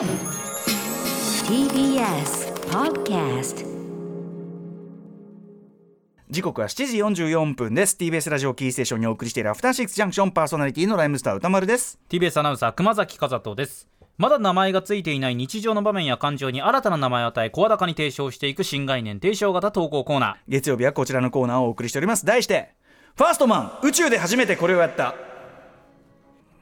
TBS Podcast 時刻は7時44分です。TBS ラジオキーステーションにお送りしているアフターシックスジャンクションパーソナリティのライムスター歌丸です。TBS アナウンサー熊崎和人です。まだ名前がついていない日常の場面や感情に新たな名前を与え声高に提唱していく新概念提唱型投稿コーナ月曜日はこちらのコーナーをお送りしております。題してファーストマン宇宙で初めてこれをやった。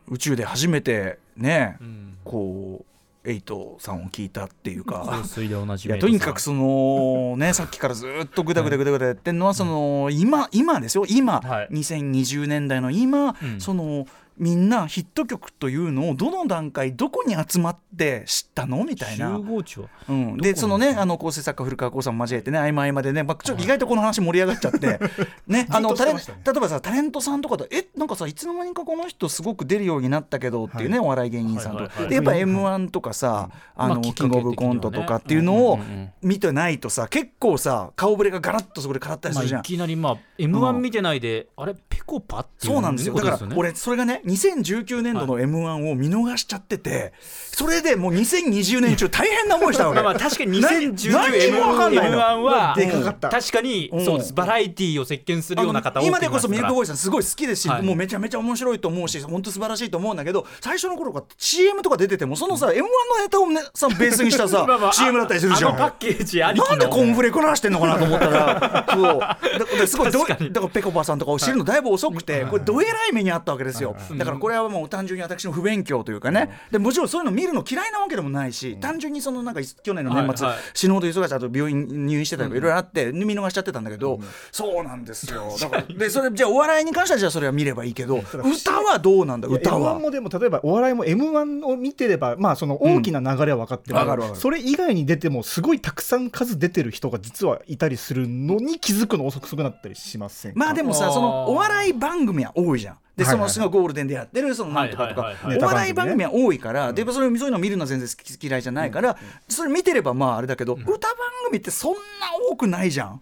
宇宙で初めてね、こうエイトさんを聞いたっていうか。ー水で同じいやとにかくそのね さっきからずっとぐだぐだぐだぐだやってるのはその今今ですよ。今、はい。2020年代の今、うん。そのみんなヒット曲というのをどの段階どこに集まって知ったの？みたいな。集。合値は？うん、でそのねあの構成作家古川光さんも交えてね合間合間でね、まあ、ちょっと意外とこの話盛り上がっちゃって。ねあのタレン例えばさタレントさんとかとえなんかさいつの間にかこの人すごく出るようになったけどっていうね、お笑い芸人さんと、はいはいはい。でやっぱ m 1とかさ、あのキングオブコントとかっていうのを見てないとさ結構さ顔ぶれがガラッとそこで変わったりすまあ、るじゃん。い。きなりまあ m 1見てないで、あれペコパっていうそうなんですよ。だから俺それがね2019年度の m 1を見逃しちゃっててそれでもう2020年中大変な思いしたわけ。まあまあ確かに何2019何にもわかん M1 ないの。はでかかった。確かにうんそうです。バラエティーを席巻するような方今でこそミルクボーイイさんすごい好きですし、はい。もうめちゃめちゃ面白いと思うし本当素晴らしいと思うんだけど最初の頃から CM とか出ててもそのさ m 1のネタを、ね、さベースにしたさ CM だったりするじゃん。あのパッケージありなんでコーンフレこなしてんのかなと思ったら そうだですごいどだ確からペコパさんとかを知るのだいぶ遅くてこれどえらい目にあったわけですよだからこれはもう単純に私の不勉強というかね。でもちろんそういうの見るの嫌いなわけでもないし単純にそのなんか去年の年末死ぬほど忙しいあと病院入院してたりとかいろいろあって見逃しちゃってたんだけどそうなんですよ。だからでそれじゃあお笑いに関してはじゃあそれは見ればいいけど歌はどうなんだ？歌 M1 は。もでも例えばお笑いも M1 を見てればまあその大きな流れは分かってる、わかるわかるそれ以外に出てもすごいたくさん数出てる人が実はいたりするのに気づくの遅くなったりしませんかまあでもさそのお笑い番組は多いじゃん。でそのすごいゴールデンでやってるそのなんとかとか。お笑い番組は多いからでそれそういうの見るのは全然嫌いじゃないからそれ見てればまああれだけど歌番組ってそんな多くないじゃん。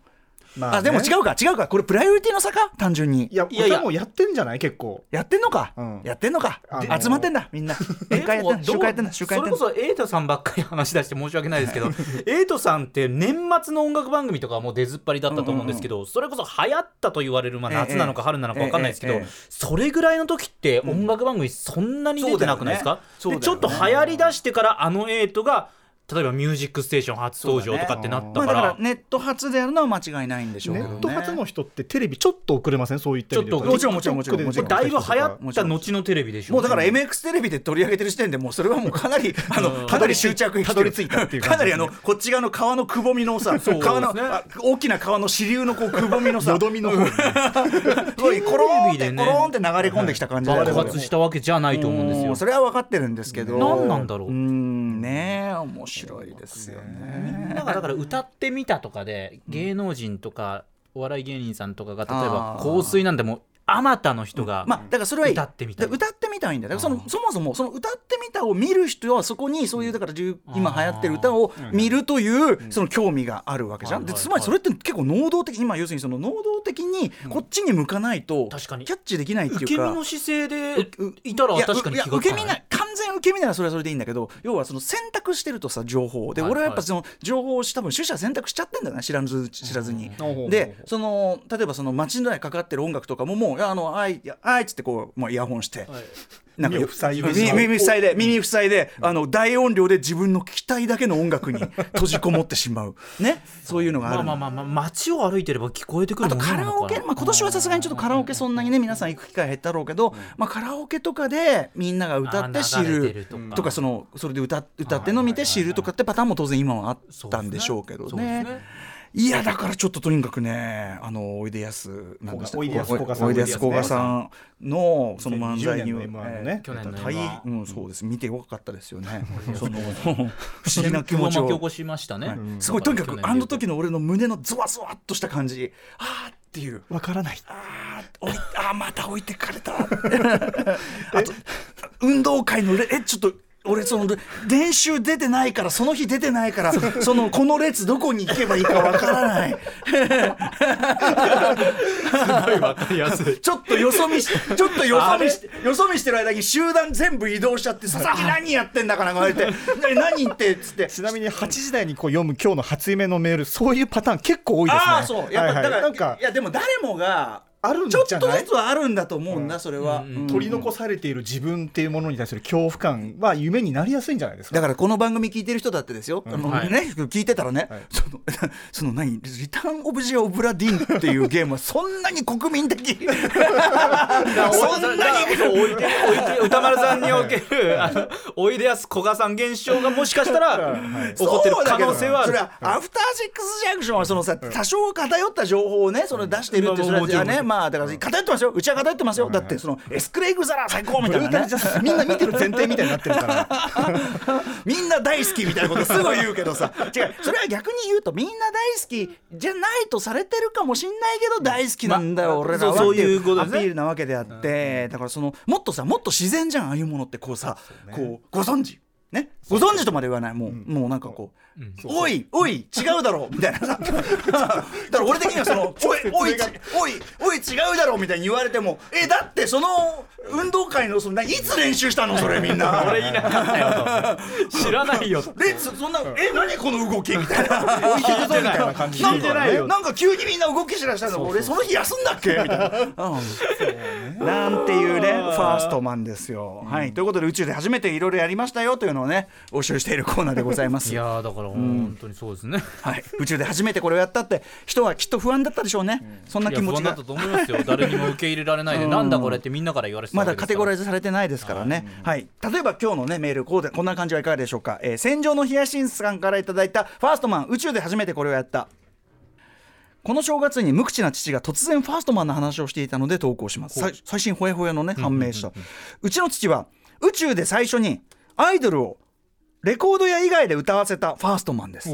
まね。あでも違うか違うか。これプライオリティの差か？単純に。いやいやいや。歌もやってんじゃない？結構。やってんのか？うん。やってんのか？あの集まってんだみんな。宴会やってんだ集会やってんだ集会やってんだ。それこそエイトさんばっかり話し出して申し訳ないですけど エイトさんって年末の音楽番組とかはもう出ずっぱりだったと思うんですけど、それこそ流行ったと言われる、まあ、ええ夏なのか春なのか分かんないですけど、ええええそれぐらいの時って音楽番組そんなに出てなくないですか、そうだよね。でちょっと流行りだしてからあのエイトが例えば「ミュージックステーション」初登場とかってなったから,、まあだからネット初でやるのは間違いないんでしょうけネどね。ット初の人ってテレビちょっと遅れませんそういったちょっともちろんもちろんもちろん。TikTok でだいぶ流行った後のテレビでしょもうだから MX テレビで取り上げてる時点でもうそれはもうかなり あのうん。かなり執着にたどり着いたっていうかなりあのこっち側の川のくぼみのさ川の大きな川の支流のこうくぼみのさ。よどみの方にすごいコローンってテレビでね。コローンって流れ込んできた感じ爆発したわけじゃないと思うんですよ。それは分かってるんですけど。何なんだろう。うんねえ面白いですよね。なんかだから歌ってみたとかで芸能人とかお笑い芸人さんとかが例えば香水なんてもうあまたの人がまあだからそれは歌ってみた歌ってみたいんだよ。だからそのそもそもその歌ってみたを見る人はそこにそういうだから10今流行ってる歌を見るというその興味があるわけじゃん。でつまりそれって結構能動的今要するにその能動的にこっちに向かないと確かに。キャッチできないって受けいうか。身の姿勢でういたら確かに気が受け身ない完全受け身ならそれはそれでいいんだけど要はその選択してるとさ情報を。ではい俺はやっぱその情報を多分取捨選択しちゃってんだよね知らず知らずに。うん。でその例えばその街の中にかかってる音楽とかももうあのあいあいっつってこう、まあ、イヤホンして、なんか耳を塞いで。耳耳塞いで。耳塞いであの大音量で自分の聞きたいだけの音楽に閉じこもってしまう。ね？そういうのがある。のまあまあまあまあ街を歩いてれば聞こえてくるあとカラオケ、まあ、今年はさすがにちょっとカラオケそんなにね皆さん行く機会減ったろうけど、まあ、カラオケとかでみんなが歌って知るるとか。そのそれで歌歌ってんの見て知るとかってパターンも当然今はあったんでしょうけどそうですねね。いやだからちょっととにかくねあのおいでやすなんでしたおいでやすこがさん。おいでやすこがさん。のその漫才に2020年の M1 のね去年の M1 大変うんそうです。見てよかったですよね。その不思議な気持ちを。巻き起こしましたね、はい。すごいとにかくあの時の俺の胸のゾワゾワっとした感じ。あーっていう。わからない。あー置いあーまた置いてかれた。あと運動会のレえちょっと俺その練習出てないからその日出てないからそのこの列どこに行けばいいかわからない。すごいわかりやすい。ちょっとよそ見しちょっとよそ見してよそ見してる間に集団全部移動しちゃって佐々木何やってんだかな？言われてな何？言ってっつって。ちなみに8時台にこう読む今日の初夢のメールそういうパターン結構多いですね。ああそう。やっぱ、はいはい。だからなんかいやでも誰もがあるんちょっとじゃない？ずつはあるんだと思うんだ、それは、うん取り残されている自分っていうものに対する恐怖感は夢になりやすいんじゃないですか？だからこの番組聞いてる人だってですよ、あのはい。ね、聞いてたらね、その その何？リターン・オブ・ジ・オブ・ラ・ディンっていうゲームはそんなに国民的？そんなに歌丸さんにおける あのおいでやすこがさん現象がもしかしたら起こってる可能性はある。それはアフターシックスジャンクションはそのさ多少偏った情報をねその出してるってそれはねまあだから偏ってますよ。うちは偏ってますよ。だってそのエスクレイグザラ最高みたいな ね。みんな見てる前提みたいになってるから。みんな大好きみたいなことすぐ言うけどさ。違う。それは逆に言うとみんな大好きじゃないとされてるかもしんないけど大好きなんだよ、まあ俺らは。そういうことアピールなわけであって、だからそのもっとさもっと自然じゃんああいうものって。こうさこうご存知ねご存知とまで言わない。もう、もうなんかこう。おいおい違うだろうみたいな。さ だから俺的にはそのおいおいちおいおい違うだろうみたいに言われてもえだってその運動会のそのないつ練習したの？それみんな。俺いなかったよ。と知らないよでそそんなえ何この動きみたいな。置いてくぞみたいな感じなんか聞いてないよなんか急にみんな動きしだしたの。俺その日休んだっけ？みたいな、うん。なんていうねファーストマンですよ、はい。ということで宇宙で初めていろいろやりましたよというのをね募集しているコーナーでございます。いやーだから本当にそうですね。はい、宇宙で初めてこれをやったって人はきっと不安だったでしょうね、そんない気持ちが。や不安だったと思いますよ。誰にも受け入れられないでなんだこれってみんなから言われてたまだカテゴライズされてないですからね、はい、例えば今日のねメールこうでこんな感じはいかがでしょうか、えー戦場のヒヤシンスさんからいただいたファーストマン宇宙で初めてこれをやった。この正月に無口な父が突然ファーストマンの話をしていたので投稿します。最新ほやほやのね判明した。うちの父は宇宙で最初にアイドルをレコード屋以外で歌わせたファーストマンです。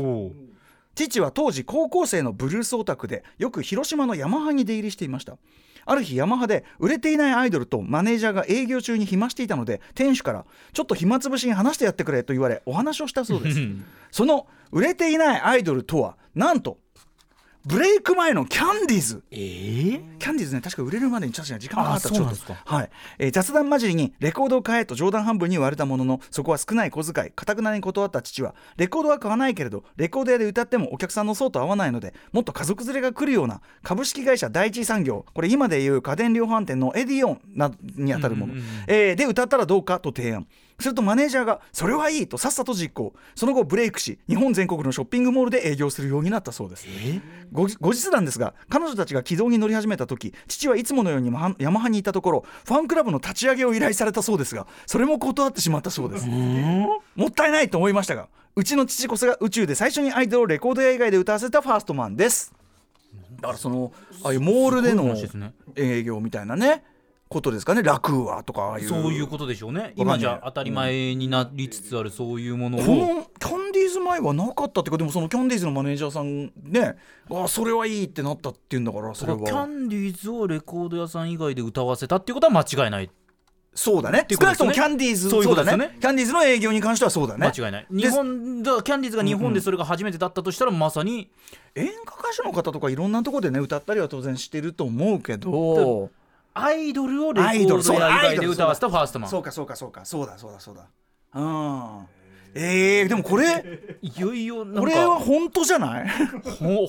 父は当時高校生のブルースオタクでよく広島のヤマハに出入りしていました。ある日ヤマハで売れていないアイドルとマネージャーが営業中に暇していたので店主からちょっと暇つぶしに話してやってくれと言われお話をしたそうです。その売れていないアイドルとはなんとブレイク前のキャンディーズ。えー？キャンディーズね確か売れるまでに確かに時間がかかったあそうなんですか。はい、えー雑談交じりにレコードを買えと冗談半分に言われたもののそこは少ない小遣いかたくなに断った父はレコードは買わないけれどレコード屋で歌ってもお客さんの層と合わないのでもっと家族連れが来るような株式会社第一産業これ今でいう家電量販店のエディオンなどにあたるもの、えーで歌ったらどうかと提案するとマネージャーがそれはいいとさっさと実行。その後ブレイクし日本全国のショッピングモールで営業するようになったそうです。後後日談ですが彼女たちが軌道に乗り始めた時父はいつものようにヤマハにいたところファンクラブの立ち上げを依頼されたそうですがそれも断ってしまったそうです。もったいないと思いましたがうちの父こそが宇宙で最初にアイドルをレコード屋以外で歌わせたファーストマンです。だからそのああいうモールでの営業みたいなねことですかねラクーアとかそういうことでしょうね。今じゃ当たり前になりつつあるそういうものを。このキャンディーズ前はなかったっていうかでもそのキャンディーズのマネージャーさんねあそれはいいってなったっていうんだからそれキャはンディーズをレコード屋さん以外で歌わせたっていうことは間違いない。そうだね。少なくともキャンディーズそういうことだね。キャンディーズの営業に関してはそうだね。間違いない。日本だキャンディーズが日本でそれが初めてだったとしたらまさに。演歌歌手の方とかいろんなところでね歌ったりは当然してると思うけどアイドルをレコードルそうド屋以外アイドルで歌わせたファーストマン。そうかそうかそうかそうだ。そうだ。そうだうん。えー、でもこれいよいよこれはか本当じゃない？ほ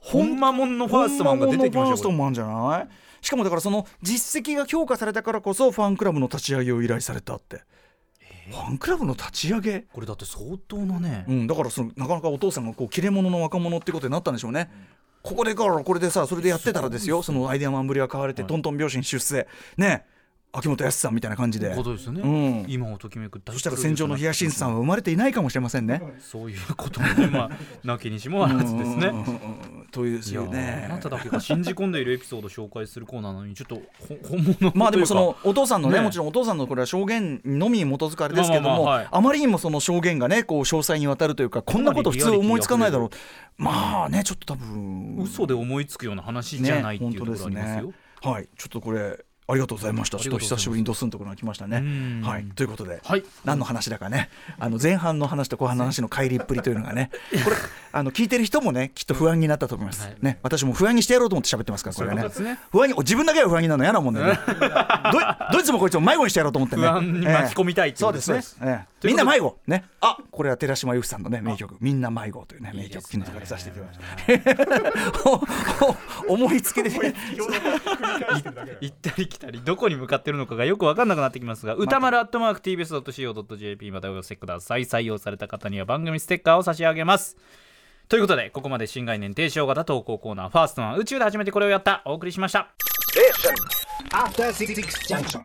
ほんまもんのファーストマンが出てきまファースしたよトマンじゃない？しかもだからその実績が評価されたからこそファンクラブの立ち上げを依頼されたって、ファンクラブの立ち上げ？これだって相当なね。うん、だからそのなかなかお父さんがこう切れ者の若者ってことになったんでしょうね。ここでこれでさそれでやってたらですよ。そのアイデアマンぶりが買われてトントン拍子に出世。ね秋元康さんみたいな感じで。ことですよね、うん。今をときめくそしたら戦場のヒヤシンスさんは生まれていないかもしれませんね。そういうこともねまあなきにしもあらずですね。というですいやよねーあなただけが信じ込んでいるエピソードを紹介するコーナーなのにちょっとほ本物まあでもそのお父さんのねねもちろんお父さんのこれは証言のみに基づくあれですけどもまあまあまあはい。あまりにもその証言がねこう詳細にわたるというかこんなこと普通思いつかないだろう。まあねちょっと多分。嘘で思いつくような話じゃないっていうところありますよ、はい。ちょっとこれありがとうございました。ちょっと久しぶりにドスンところが来ましたねうん。はい、ということで、はい何の話だかね、あの前半の話と後半の話の乖離っぷりというのがね、これあの聞いてる人もね、きっと不安になったと思います。はいね、私も不安にしてやろうと思って喋ってますから、これはね。不安に自分だけが不安になるの嫌なもんでね。どいつもこいつも迷子にしてやろうと思ってね。巻き込みたいそうですねみんな迷子ね。あ、これは寺島由布さんのね名曲、みんな迷子というね名曲昨日かさせていただきました。思いつきでね。行ったり来たりどこに向かってるのかがよく分かんなくなってきますが歌丸アットマーク TBS.CO.JP までお寄せください採用された方には番組ステッカーを差し上げます。ということでここまで新概念提唱型投稿コーナーファーストは宇宙で初めてこれをやったお送りしました。Junction.